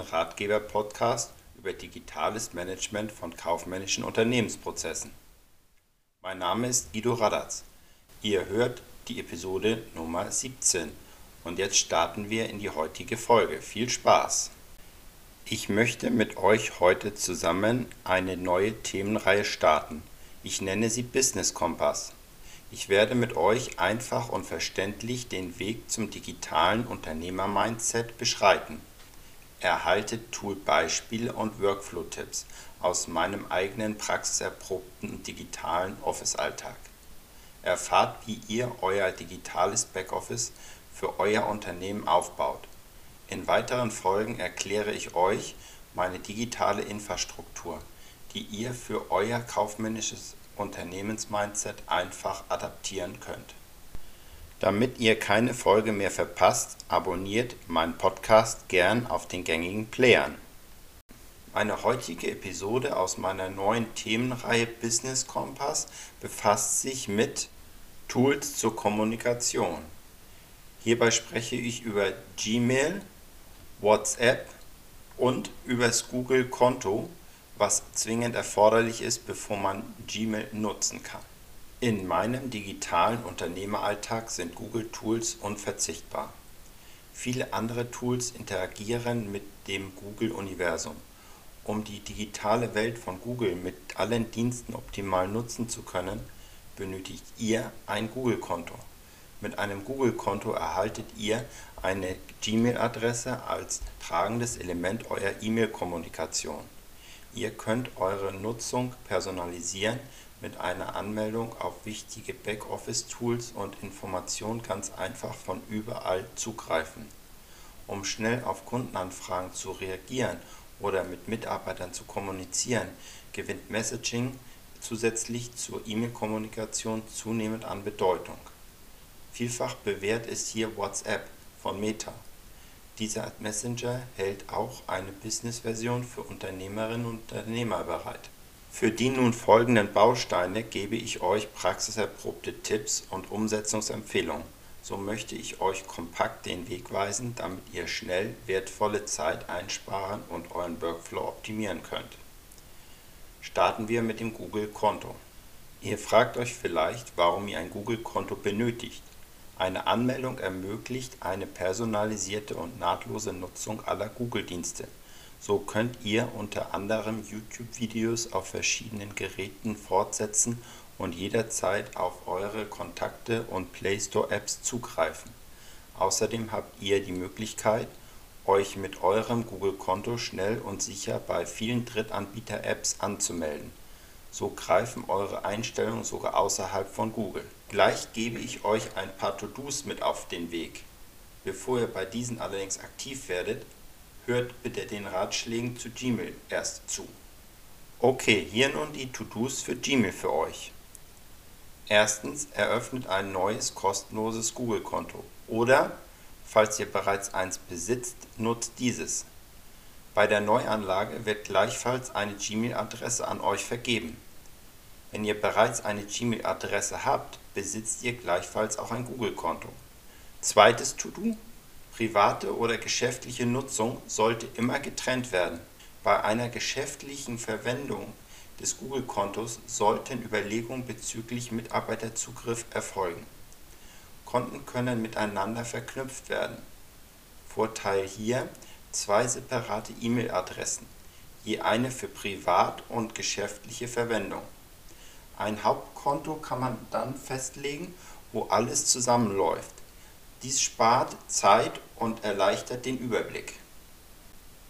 Ratgeber-Podcast über digitales Management von kaufmännischen Unternehmensprozessen. Mein Name ist Guido Radatz. Ihr hört die Episode Nummer 17 und jetzt starten wir in die heutige Folge. Viel Spaß! Ich möchte mit euch heute zusammen eine neue Themenreihe starten. Ich nenne sie Business Kompass. Ich werde mit euch einfach und verständlich den Weg zum digitalen Unternehmer-Mindset beschreiten. Erhaltet Tool-Beispiele und Workflow-Tipps aus meinem eigenen praxiserprobten digitalen Office-Alltag. Erfahrt, wie ihr euer digitales Backoffice für euer Unternehmen aufbaut. In weiteren Folgen erkläre ich euch meine digitale Infrastruktur, die ihr für euer kaufmännisches Unternehmensmindset einfach adaptieren könnt. Damit ihr keine Folge mehr verpasst, abonniert meinen Podcast gern auf den gängigen Playern. Meine heutige Episode aus meiner neuen Themenreihe Business Kompass befasst sich mit Tools zur Kommunikation. Hierbei spreche ich über Gmail, WhatsApp und über das Google-Konto, was zwingend erforderlich ist, bevor man Gmail nutzen kann. In meinem digitalen Unternehmeralltag sind Google-Tools unverzichtbar. Viele andere Tools interagieren mit dem Google-Universum. Um die digitale Welt von Google mit allen Diensten optimal nutzen zu können, benötigt ihr ein Google-Konto. Mit einem Google-Konto erhaltet ihr eine Gmail-Adresse als tragendes Element eurer E-Mail-Kommunikation. Ihr könnt eure Nutzung personalisieren mit einer Anmeldung auf wichtige Backoffice-Tools und Informationen ganz einfach von überall zugreifen. Um schnell auf Kundenanfragen zu reagieren oder mit Mitarbeitern zu kommunizieren, gewinnt Messaging zusätzlich zur E-Mail-Kommunikation zunehmend an Bedeutung. Vielfach bewährt ist hier WhatsApp von Meta dieser Messenger hält auch eine Business-Version für Unternehmerinnen und Unternehmer bereit. Für die nun folgenden Bausteine gebe ich euch praxiserprobte Tipps und Umsetzungsempfehlungen. So möchte ich euch kompakt den Weg weisen, damit ihr schnell wertvolle Zeit einsparen und euren Workflow optimieren könnt. Starten wir mit dem Google-Konto. Ihr fragt euch vielleicht, warum ihr ein Google-Konto benötigt. Eine Anmeldung ermöglicht eine personalisierte und nahtlose Nutzung aller Google-Dienste. So könnt ihr unter anderem YouTube-Videos auf verschiedenen Geräten fortsetzen und jederzeit auf eure Kontakte und Play Store-Apps zugreifen. Außerdem habt ihr die Möglichkeit, euch mit eurem Google-Konto schnell und sicher bei vielen Drittanbieter-Apps anzumelden. So greifen eure Einstellungen sogar außerhalb von Google. Gleich gebe ich euch ein paar To-Dos mit auf den Weg. Bevor ihr bei diesen allerdings aktiv werdet, hört bitte den Ratschlägen zu Gmail erst zu. Okay, hier nun die To-Dos für Gmail für euch. Erstens, eröffnet ein neues kostenloses Google-Konto oder, falls ihr bereits eins besitzt, nutzt dieses. Bei der Neuanlage wird gleichfalls eine Gmail-Adresse an euch vergeben. Wenn ihr bereits eine Gmail-Adresse habt, besitzt ihr gleichfalls auch ein Google-Konto. Zweites To-Do: Private oder geschäftliche Nutzung sollte immer getrennt werden. Bei einer geschäftlichen Verwendung des Google-Kontos sollten Überlegungen bezüglich Mitarbeiterzugriff erfolgen. Konten können miteinander verknüpft werden. Vorteil hier zwei separate E-Mail-Adressen, je eine für privat und geschäftliche Verwendung. Ein Hauptkonto kann man dann festlegen, wo alles zusammenläuft. Dies spart Zeit und erleichtert den Überblick.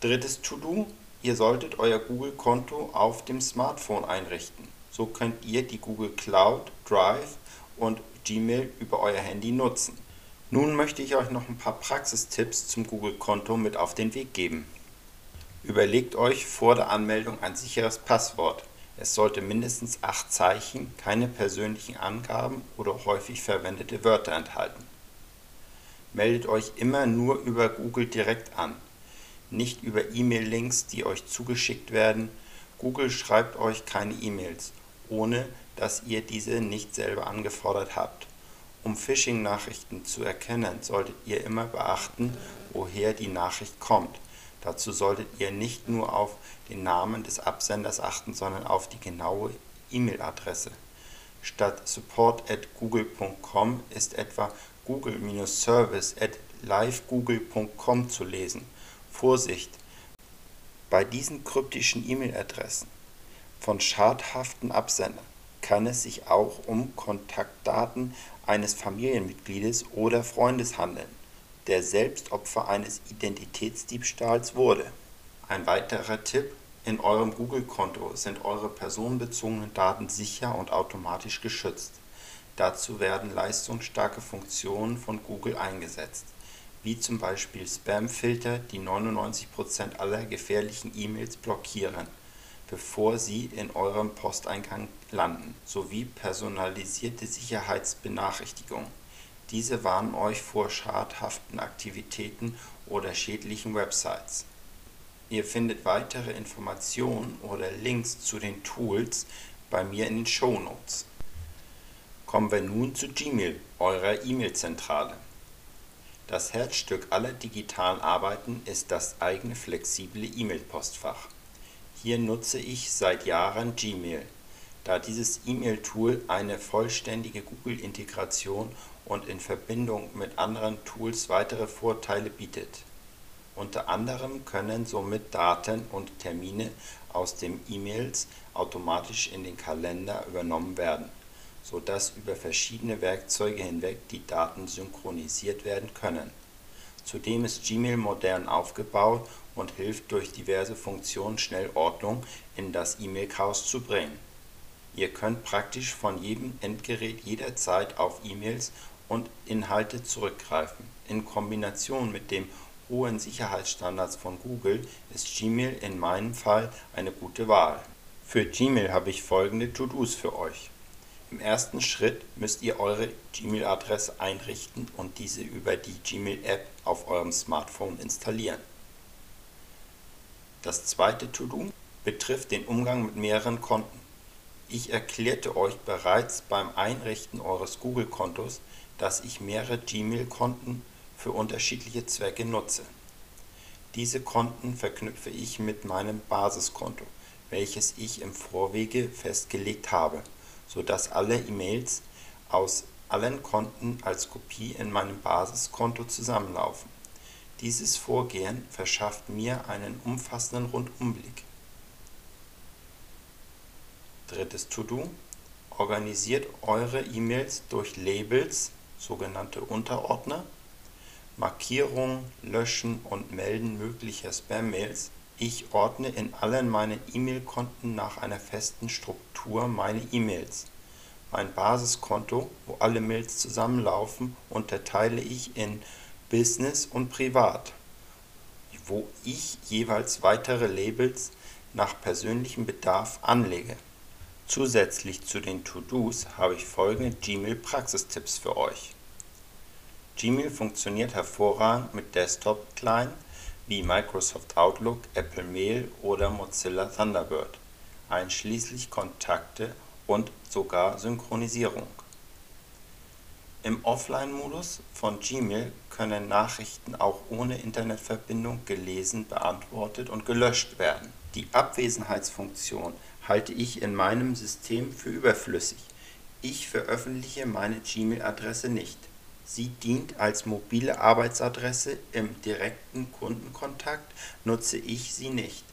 Drittes To-Do: Ihr solltet euer Google-Konto auf dem Smartphone einrichten. So könnt ihr die Google Cloud, Drive und Gmail über euer Handy nutzen. Nun möchte ich euch noch ein paar Praxistipps zum Google-Konto mit auf den Weg geben. Überlegt euch vor der Anmeldung ein sicheres Passwort. Es sollte mindestens acht Zeichen, keine persönlichen Angaben oder häufig verwendete Wörter enthalten. Meldet euch immer nur über Google direkt an, nicht über E-Mail-Links, die euch zugeschickt werden. Google schreibt euch keine E-Mails, ohne dass ihr diese nicht selber angefordert habt. Um Phishing-Nachrichten zu erkennen, solltet ihr immer beachten, woher die Nachricht kommt. Dazu solltet ihr nicht nur auf den Namen des Absenders achten, sondern auf die genaue E-Mail-Adresse. Statt support@google.com ist etwa google-service at livegoogle.com zu lesen. Vorsicht! Bei diesen kryptischen E-Mail-Adressen von schadhaften Absendern kann es sich auch um Kontaktdaten eines Familienmitgliedes oder Freundes handeln, der selbst Opfer eines Identitätsdiebstahls wurde. Ein weiterer Tipp in eurem Google-Konto sind eure personenbezogenen Daten sicher und automatisch geschützt. Dazu werden leistungsstarke Funktionen von Google eingesetzt, wie zum Beispiel Spamfilter, die 99% aller gefährlichen E-Mails blockieren bevor sie in eurem Posteingang landen, sowie personalisierte Sicherheitsbenachrichtigungen. Diese warnen euch vor schadhaften Aktivitäten oder schädlichen Websites. Ihr findet weitere Informationen oder Links zu den Tools bei mir in den Shownotes. Kommen wir nun zu Gmail, eurer E-Mail-Zentrale. Das Herzstück aller digitalen Arbeiten ist das eigene flexible E-Mail-Postfach. Hier nutze ich seit Jahren Gmail, da dieses E-Mail-Tool eine vollständige Google-Integration und in Verbindung mit anderen Tools weitere Vorteile bietet. Unter anderem können somit Daten und Termine aus den E-Mails automatisch in den Kalender übernommen werden, so dass über verschiedene Werkzeuge hinweg die Daten synchronisiert werden können. Zudem ist Gmail modern aufgebaut und hilft durch diverse Funktionen schnell Ordnung in das E-Mail-Chaos zu bringen. Ihr könnt praktisch von jedem Endgerät jederzeit auf E-Mails und Inhalte zurückgreifen. In Kombination mit den hohen Sicherheitsstandards von Google ist Gmail in meinem Fall eine gute Wahl. Für Gmail habe ich folgende To-Dos für euch. Im ersten Schritt müsst ihr eure Gmail-Adresse einrichten und diese über die Gmail-App auf eurem Smartphone installieren. Das zweite To-Do betrifft den Umgang mit mehreren Konten. Ich erklärte euch bereits beim Einrichten eures Google-Kontos, dass ich mehrere Gmail-Konten für unterschiedliche Zwecke nutze. Diese Konten verknüpfe ich mit meinem Basiskonto, welches ich im Vorwege festgelegt habe, so dass alle E-Mails aus allen Konten als Kopie in meinem Basiskonto zusammenlaufen dieses Vorgehen verschafft mir einen umfassenden Rundumblick. Drittes To-Do: Organisiert eure E-Mails durch Labels (sogenannte Unterordner), Markierung, Löschen und Melden möglicher Spam-Mails. Ich ordne in allen meinen E-Mail-Konten nach einer festen Struktur meine E-Mails. Mein Basiskonto, wo alle Mails zusammenlaufen, unterteile ich in Business und Privat, wo ich jeweils weitere Labels nach persönlichem Bedarf anlege. Zusätzlich zu den To-Dos habe ich folgende Gmail-Praxistipps für euch. Gmail funktioniert hervorragend mit Desktop-Clients wie Microsoft Outlook, Apple Mail oder Mozilla Thunderbird, einschließlich Kontakte und sogar Synchronisierung im Offline-Modus von Gmail können Nachrichten auch ohne Internetverbindung gelesen, beantwortet und gelöscht werden. Die Abwesenheitsfunktion halte ich in meinem System für überflüssig. Ich veröffentliche meine Gmail-Adresse nicht. Sie dient als mobile Arbeitsadresse, im direkten Kundenkontakt nutze ich sie nicht.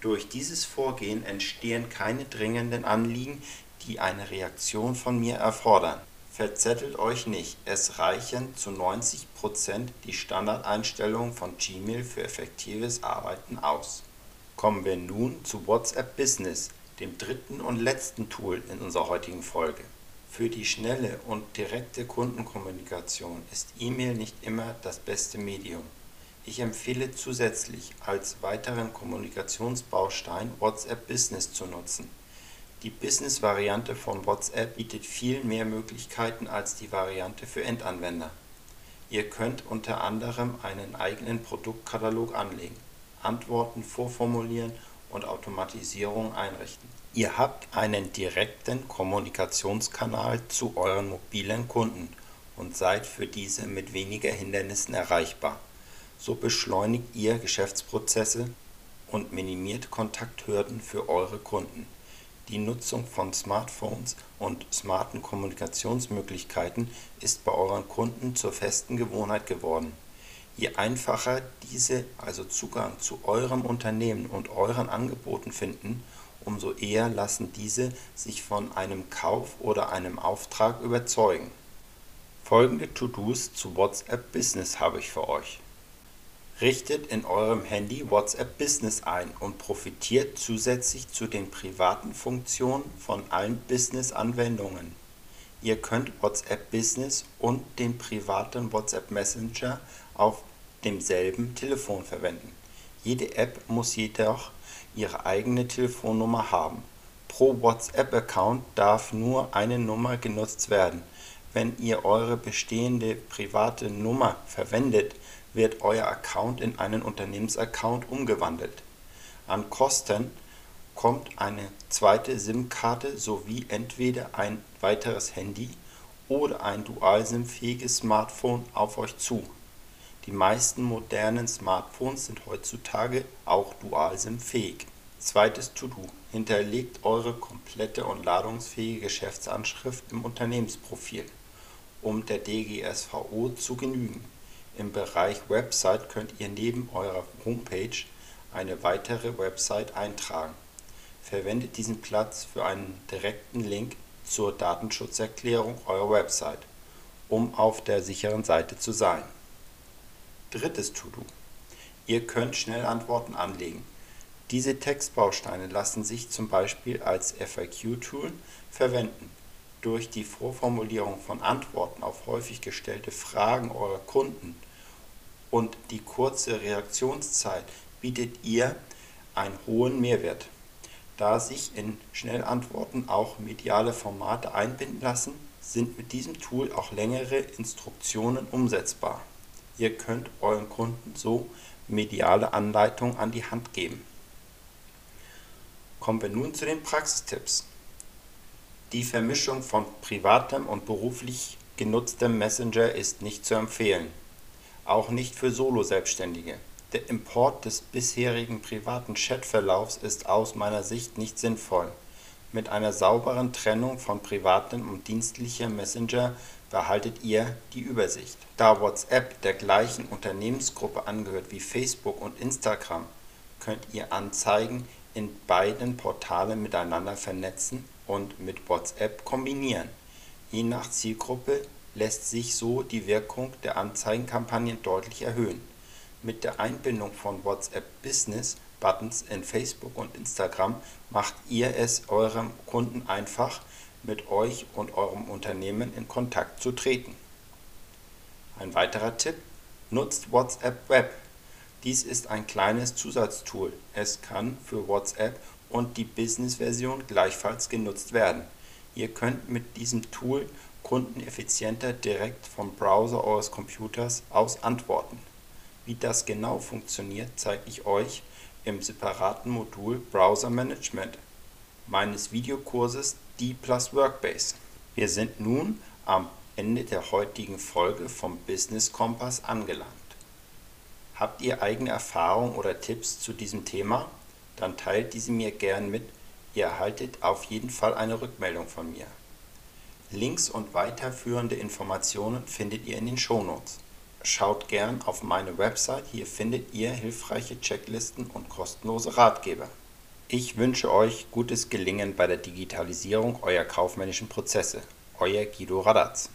Durch dieses Vorgehen entstehen keine dringenden Anliegen, die eine Reaktion von mir erfordern Verzettelt euch nicht, es reichen zu 90% die Standardeinstellungen von Gmail für effektives Arbeiten aus. Kommen wir nun zu WhatsApp Business, dem dritten und letzten Tool in unserer heutigen Folge. Für die schnelle und direkte Kundenkommunikation ist E-Mail nicht immer das beste Medium. Ich empfehle zusätzlich als weiteren Kommunikationsbaustein WhatsApp Business zu nutzen die Business-Variante von WhatsApp bietet viel mehr Möglichkeiten als die Variante für Endanwender. Ihr könnt unter anderem einen eigenen Produktkatalog anlegen, Antworten vorformulieren und Automatisierung einrichten. Ihr habt einen direkten Kommunikationskanal zu euren mobilen Kunden und seid für diese mit weniger Hindernissen erreichbar. So beschleunigt ihr Geschäftsprozesse und minimiert Kontakthürden für eure Kunden. Die Nutzung von Smartphones und smarten Kommunikationsmöglichkeiten ist bei euren Kunden zur festen Gewohnheit geworden. Je einfacher diese also Zugang zu eurem Unternehmen und euren Angeboten finden, umso eher lassen diese sich von einem Kauf oder einem Auftrag überzeugen. Folgende To-Dos zu WhatsApp Business habe ich für euch. Richtet in eurem Handy WhatsApp Business ein und profitiert zusätzlich zu den privaten Funktionen von allen Business-Anwendungen. Ihr könnt WhatsApp Business und den privaten WhatsApp Messenger auf demselben Telefon verwenden. Jede App muss jedoch ihre eigene Telefonnummer haben. Pro WhatsApp-Account darf nur eine Nummer genutzt werden. Wenn ihr eure bestehende private Nummer verwendet, wird euer Account in einen Unternehmensaccount umgewandelt. An Kosten kommt eine zweite SIM-Karte sowie entweder ein weiteres Handy oder ein Dual-SIM-fähiges Smartphone auf euch zu. Die meisten modernen Smartphones sind heutzutage auch Dual-SIM-fähig. Zweites To-Do: Hinterlegt eure komplette und ladungsfähige Geschäftsanschrift im Unternehmensprofil, um der DGSVO zu genügen. Im Bereich Website könnt ihr neben eurer Homepage eine weitere Website eintragen. Verwendet diesen Platz für einen direkten Link zur Datenschutzerklärung eurer Website, um auf der sicheren Seite zu sein Drittes To-Do: Ihr könnt Schnellantworten anlegen. Diese Textbausteine lassen sich zum Beispiel als FAQ-Tool verwenden. Durch die Vorformulierung von Antworten auf häufig gestellte Fragen eurer Kunden und die kurze Reaktionszeit bietet ihr einen hohen Mehrwert. Da sich in Schnellantworten auch mediale Formate einbinden lassen, sind mit diesem Tool auch längere Instruktionen umsetzbar Ihr könnt euren Kunden so mediale Anleitungen an die Hand geben. Kommen wir nun zu den Praxistipps. Die Vermischung von privatem und beruflich genutztem Messenger ist nicht zu empfehlen, auch nicht für Solo-Selbstständige. Der Import des bisherigen privaten Chatverlaufs ist aus meiner Sicht nicht sinnvoll. Mit einer sauberen Trennung von privatem und dienstlichem Messenger behaltet ihr die Übersicht. Da WhatsApp der gleichen Unternehmensgruppe angehört wie Facebook und Instagram, könnt ihr Anzeigen in beiden Portalen miteinander vernetzen und mit WhatsApp kombinieren. Je nach Zielgruppe lässt sich so die Wirkung der Anzeigenkampagnen deutlich erhöhen. Mit der Einbindung von WhatsApp Business Buttons in Facebook und Instagram macht ihr es eurem Kunden einfach, mit euch und eurem Unternehmen in Kontakt zu treten. Ein weiterer Tipp: Nutzt WhatsApp Web. Dies ist ein kleines Zusatztool. Es kann für WhatsApp und die Business-Version gleichfalls genutzt werden. Ihr könnt mit diesem Tool Kunden effizienter direkt vom Browser eures Computers aus antworten. Wie das genau funktioniert, zeige ich euch im separaten Modul Browser Management meines Videokurses D plus Workbase. Wir sind nun am Ende der heutigen Folge vom Business Kompass angelangt. Habt ihr eigene Erfahrungen oder Tipps zu diesem Thema? Dann teilt diese mir gern mit. Ihr erhaltet auf jeden Fall eine Rückmeldung von mir. Links und weiterführende Informationen findet ihr in den Shownotes. Schaut gern auf meine Website, hier findet ihr hilfreiche Checklisten und kostenlose Ratgeber. Ich wünsche euch gutes Gelingen bei der Digitalisierung eurer kaufmännischen Prozesse. Euer Guido Radatz